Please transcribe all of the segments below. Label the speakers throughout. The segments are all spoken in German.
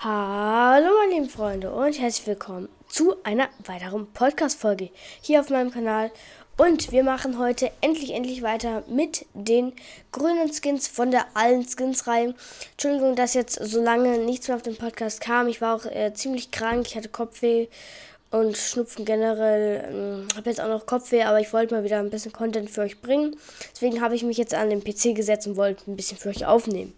Speaker 1: Hallo meine lieben Freunde und herzlich willkommen zu einer weiteren Podcast-Folge hier auf meinem Kanal. Und wir machen heute endlich, endlich weiter mit den grünen Skins von der allen Skins-Reihe. Entschuldigung, dass jetzt so lange nichts mehr auf dem Podcast kam. Ich war auch äh, ziemlich krank, ich hatte Kopfweh und Schnupfen generell. Ähm, habe jetzt auch noch Kopfweh, aber ich wollte mal wieder ein bisschen Content für euch bringen. Deswegen habe ich mich jetzt an den PC gesetzt und wollte ein bisschen für euch aufnehmen.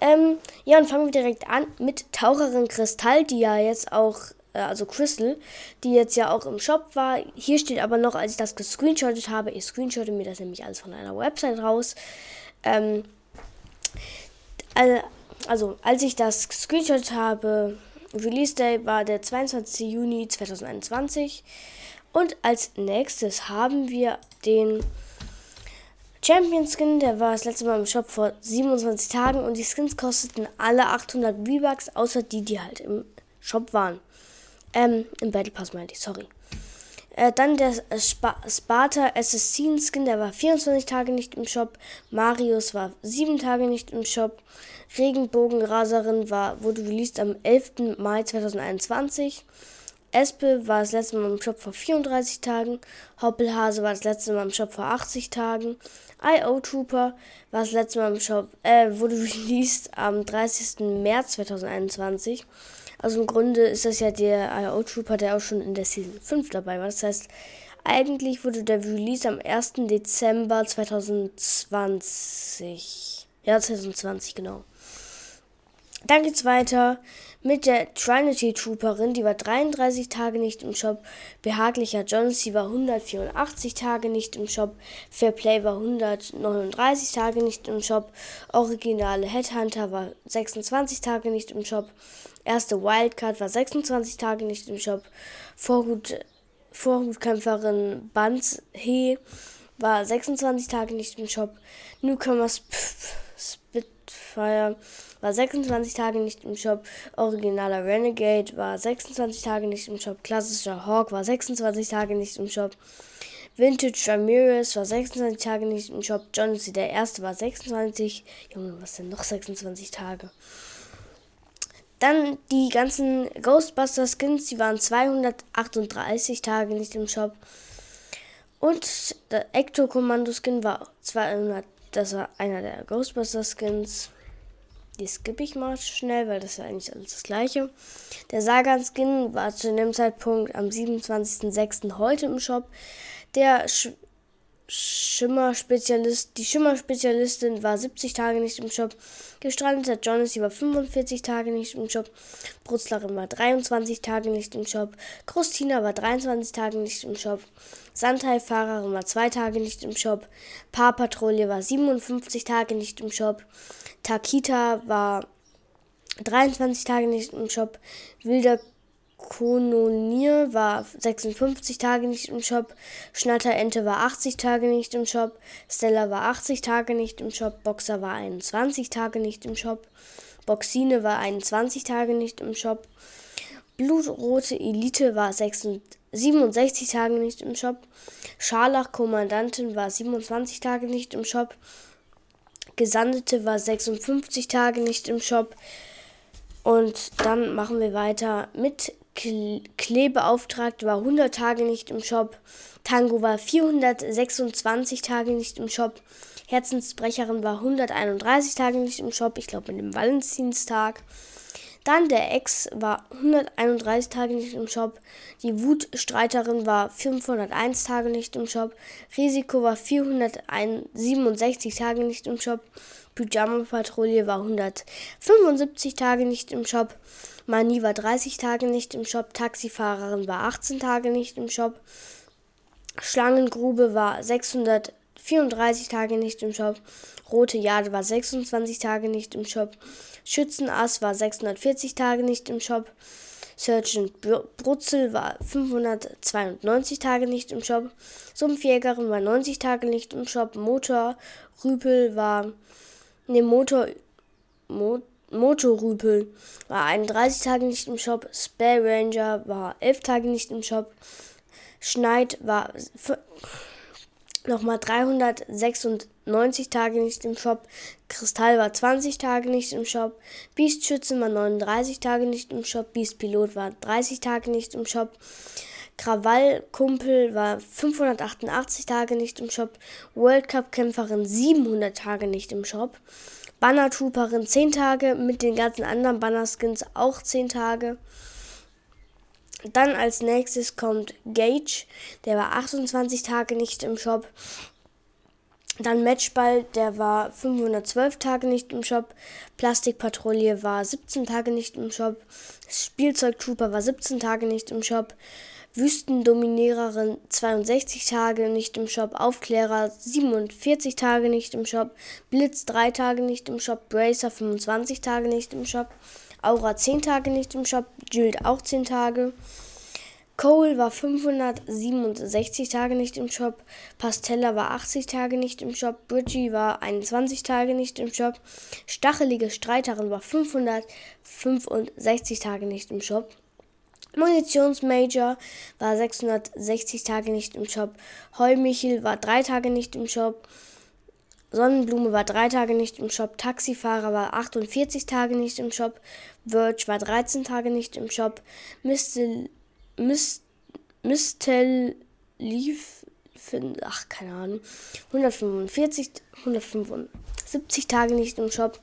Speaker 1: Ähm, ja, und fangen wir direkt an mit Taucherin Kristall, die ja jetzt auch, äh, also Crystal, die jetzt ja auch im Shop war. Hier steht aber noch, als ich das gescreenshottet habe, ich screenshotte mir das nämlich alles von einer Website raus. Ähm, also, als ich das screenshottet habe, Release Day war der 22. Juni 2021. Und als nächstes haben wir den Champion Skin, der war das letzte Mal im Shop vor 27 Tagen und die Skins kosteten alle 800 V-Bucks, außer die, die halt im Shop waren. Ähm, im Battle Pass meinte ich, sorry. Äh, dann der Sp Sparta Assassin Skin, der war 24 Tage nicht im Shop. Marius war 7 Tage nicht im Shop. Regenbogenraserin war, wurde released am 11. Mai 2021. Espe war das letzte Mal im Shop vor 34 Tagen. Hoppelhase war das letzte Mal im Shop vor 80 Tagen. IO Trooper war das letzte Mal im Shop, äh, wurde released am 30. März 2021. Also im Grunde ist das ja der IO Trooper, der auch schon in der Season 5 dabei war. Das heißt, eigentlich wurde der Release am 1. Dezember 2020. Ja, 2020, genau. Dann geht's weiter mit der Trinity Trooperin, die war 33 Tage nicht im Shop. Behaglicher Jones, die war 184 Tage nicht im Shop. Fairplay war 139 Tage nicht im Shop. Originale Headhunter war 26 Tage nicht im Shop. Erste Wildcard war 26 Tage nicht im Shop. Vorhut, Vorhutkämpferin Banz He war 26 Tage nicht im Shop. Newcomers Spitfire war 26 Tage nicht im Shop. Originaler Renegade war 26 Tage nicht im Shop. Klassischer Hawk war 26 Tage nicht im Shop. Vintage Ramirez war 26 Tage nicht im Shop. John C. der erste war 26. Junge, was denn noch 26 Tage? Dann die ganzen Ghostbuster Skins, die waren 238 Tage nicht im Shop. Und der Ecto Kommando Skin war 200, das war einer der Ghostbuster Skins. Die skippe ich mal schnell, weil das ist ja eigentlich alles das gleiche. Der Sagan-Skin war zu dem Zeitpunkt am 27.06. heute im Shop. Der Sch Schimmer-Spezialist, die Schimmer-Spezialistin war 70 Tage nicht im Shop. Gestrandeter Jonas war 45 Tage nicht im Shop. Brutzlerin war 23 Tage nicht im Shop. Christina war 23 Tage nicht im Shop. Sandhai-Fahrerin war 2 Tage nicht im Shop. Paarpatrouille war 57 Tage nicht im Shop. Takita war 23 Tage nicht im Shop. Wilder Kononier war 56 Tage nicht im Shop. Schnatterente war 80 Tage nicht im Shop. Stella war 80 Tage nicht im Shop. Boxer war 21 Tage nicht im Shop. Boxine war 21 Tage nicht im Shop. Blutrote Elite war 67 Tage nicht im Shop. Scharlach Kommandantin war 27 Tage nicht im Shop. Gesandete war 56 Tage nicht im Shop. Und dann machen wir weiter mit Klebeauftragte war 100 Tage nicht im Shop. Tango war 426 Tage nicht im Shop. Herzensbrecherin war 131 Tage nicht im Shop. Ich glaube mit dem Valentinstag. Dann der Ex war 131 Tage nicht im Shop. Die Wutstreiterin war 501 Tage nicht im Shop. Risiko war 467 Tage nicht im Shop. Pyjama-Patrouille war 175 Tage nicht im Shop. Mani war 30 Tage nicht im Shop. Taxifahrerin war 18 Tage nicht im Shop. Schlangengrube war 634 Tage nicht im Shop. Rote Jade war 26 Tage nicht im Shop. Schützenass war 640 Tage nicht im Shop. Sergeant Brutzel war 592 Tage nicht im Shop. Sumpfjägerin war 90 Tage nicht im Shop. Motor Rüpel war Ne, Motor. Mo, Motorrüpel war 31 Tage nicht im Shop. Spare Ranger war 11 Tage nicht im Shop. Schneid war nochmal 396 Tage nicht im Shop. Kristall war 20 Tage nicht im Shop. Beast Schützen war 39 Tage nicht im Shop. Beast Pilot war 30 Tage nicht im Shop. Krawallkumpel war 588 Tage nicht im Shop. World Cup Kämpferin 700 Tage nicht im Shop. Banner Trooperin 10 Tage, mit den ganzen anderen Banner Skins auch 10 Tage. Dann als nächstes kommt Gage, der war 28 Tage nicht im Shop. Dann Matchball, der war 512 Tage nicht im Shop. Plastikpatrouille war 17 Tage nicht im Shop. Spielzeugtrooper war 17 Tage nicht im Shop. Wüstendominiererin 62 Tage nicht im Shop. Aufklärer 47 Tage nicht im Shop. Blitz 3 Tage nicht im Shop. Bracer 25 Tage nicht im Shop. Aura 10 Tage nicht im Shop, Jilt auch 10 Tage. Cole war 567 Tage nicht im Shop, Pastella war 80 Tage nicht im Shop, Bridgie war 21 Tage nicht im Shop, Stachelige Streiterin war 565 Tage nicht im Shop, Munitionsmajor war 660 Tage nicht im Shop, Heumichel war 3 Tage nicht im Shop, Sonnenblume war drei Tage nicht im Shop, Taxifahrer war 48 Tage nicht im Shop, Verge war 13 Tage nicht im Shop, Mist, Mistel lief, ach keine Ahnung, 145, 175 Tage nicht im Shop,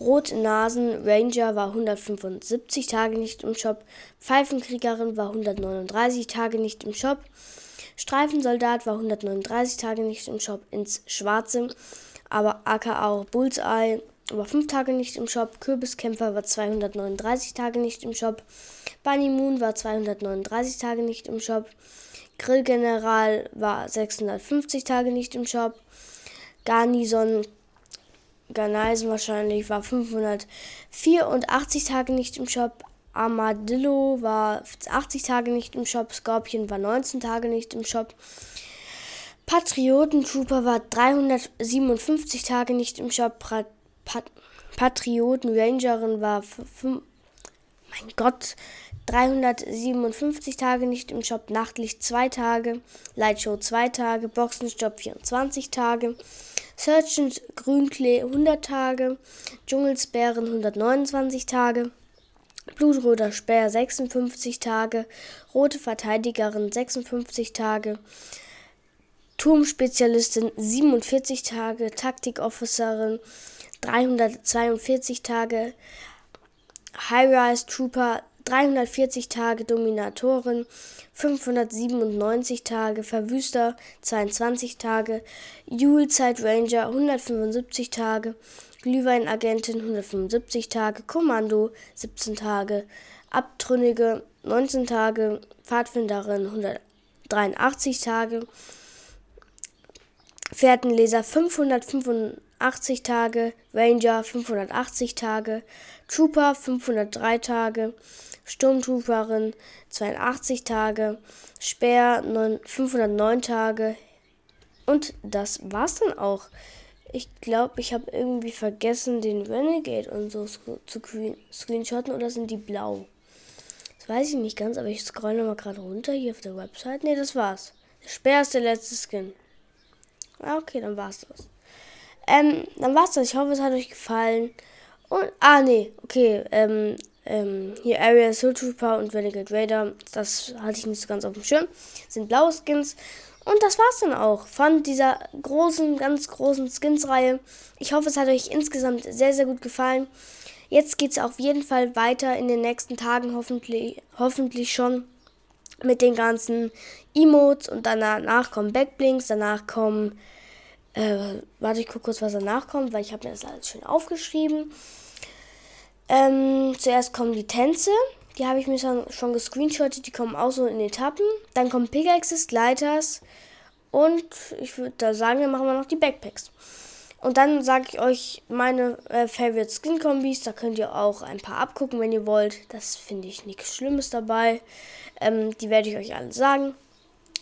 Speaker 1: Rotnasen Ranger war 175 Tage nicht im Shop, Pfeifenkriegerin war 139 Tage nicht im Shop, Streifensoldat war 139 Tage nicht im Shop. Ins Schwarze, aber aka auch Bullseye war 5 Tage nicht im Shop. Kürbiskämpfer war 239 Tage nicht im Shop. Bunny Moon war 239 Tage nicht im Shop. Grillgeneral war 650 Tage nicht im Shop. Garnison Garnison wahrscheinlich war 584 Tage nicht im Shop. Armadillo war 80 Tage nicht im Shop, Scorpion war 19 Tage nicht im Shop. Patriotentrooper war 357 Tage nicht im Shop. Pat Pat Patriotenrangerin war mein Gott, 357 Tage nicht im Shop, Nachtlicht 2 Tage, Lightshow 2 Tage, Boxenstopp 24 Tage, Sergeant Grünklee 100 Tage, Dschungelsbären 129 Tage, Blutroter Speer 56 Tage, Rote Verteidigerin 56 Tage, Turmspezialistin 47 Tage, Taktikofficerin 342 Tage, High-Rise Trooper 340 Tage, Dominatorin 597 Tage, Verwüster 22 Tage, Julezeit Ranger 175 Tage, Glühweinagentin 175 Tage, Kommando 17 Tage, Abtrünnige 19 Tage, Pfadfinderin 183 Tage, Fährtenleser 585 Tage, Ranger 580 Tage, Trooper 503 Tage, Sturmtrooperin 82 Tage, Speer 509 Tage und das war's dann auch. Ich glaube, ich habe irgendwie vergessen, den Renegade und so zu screenshotten oder sind die blau? Das weiß ich nicht ganz, aber ich scroll nochmal gerade runter hier auf der Website. Ne, das war's. Der Speer ist der letzte Skin. Ah, okay, dann war's das. Ähm, dann war's das. Ich hoffe, es hat euch gefallen. Und, ah, nee, okay, ähm, ähm, hier Area Soul Trooper und Renegade Raider, das hatte ich nicht so ganz auf dem Schirm, sind blaue Skins. Und das war's dann auch von dieser großen, ganz großen Skins-Reihe. Ich hoffe, es hat euch insgesamt sehr, sehr gut gefallen. Jetzt geht's auf jeden Fall weiter in den nächsten Tagen, hoffentlich, hoffentlich schon mit den ganzen Emotes und danach kommen Backblinks, danach kommen, äh, warte, ich gucke kurz, was danach kommt, weil ich habe mir das alles schön aufgeschrieben. Ähm, zuerst kommen die Tänze, die habe ich mir schon gescreenshottet, die kommen auch so in Etappen. Dann kommen Pickaxes, Gleiters und ich würde da sagen, dann machen wir noch die Backpacks. Und dann sage ich euch meine äh, Favorite Skin Kombis. Da könnt ihr auch ein paar abgucken, wenn ihr wollt. Das finde ich nichts Schlimmes dabei. Ähm, die werde ich euch alle sagen,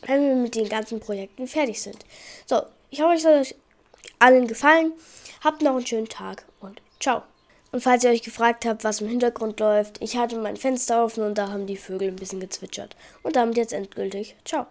Speaker 1: wenn wir mit den ganzen Projekten fertig sind. So, ich hoffe, es hat euch allen gefallen. Habt noch einen schönen Tag und ciao. Und falls ihr euch gefragt habt, was im Hintergrund läuft, ich hatte mein Fenster offen und da haben die Vögel ein bisschen gezwitschert. Und damit jetzt endgültig. Ciao.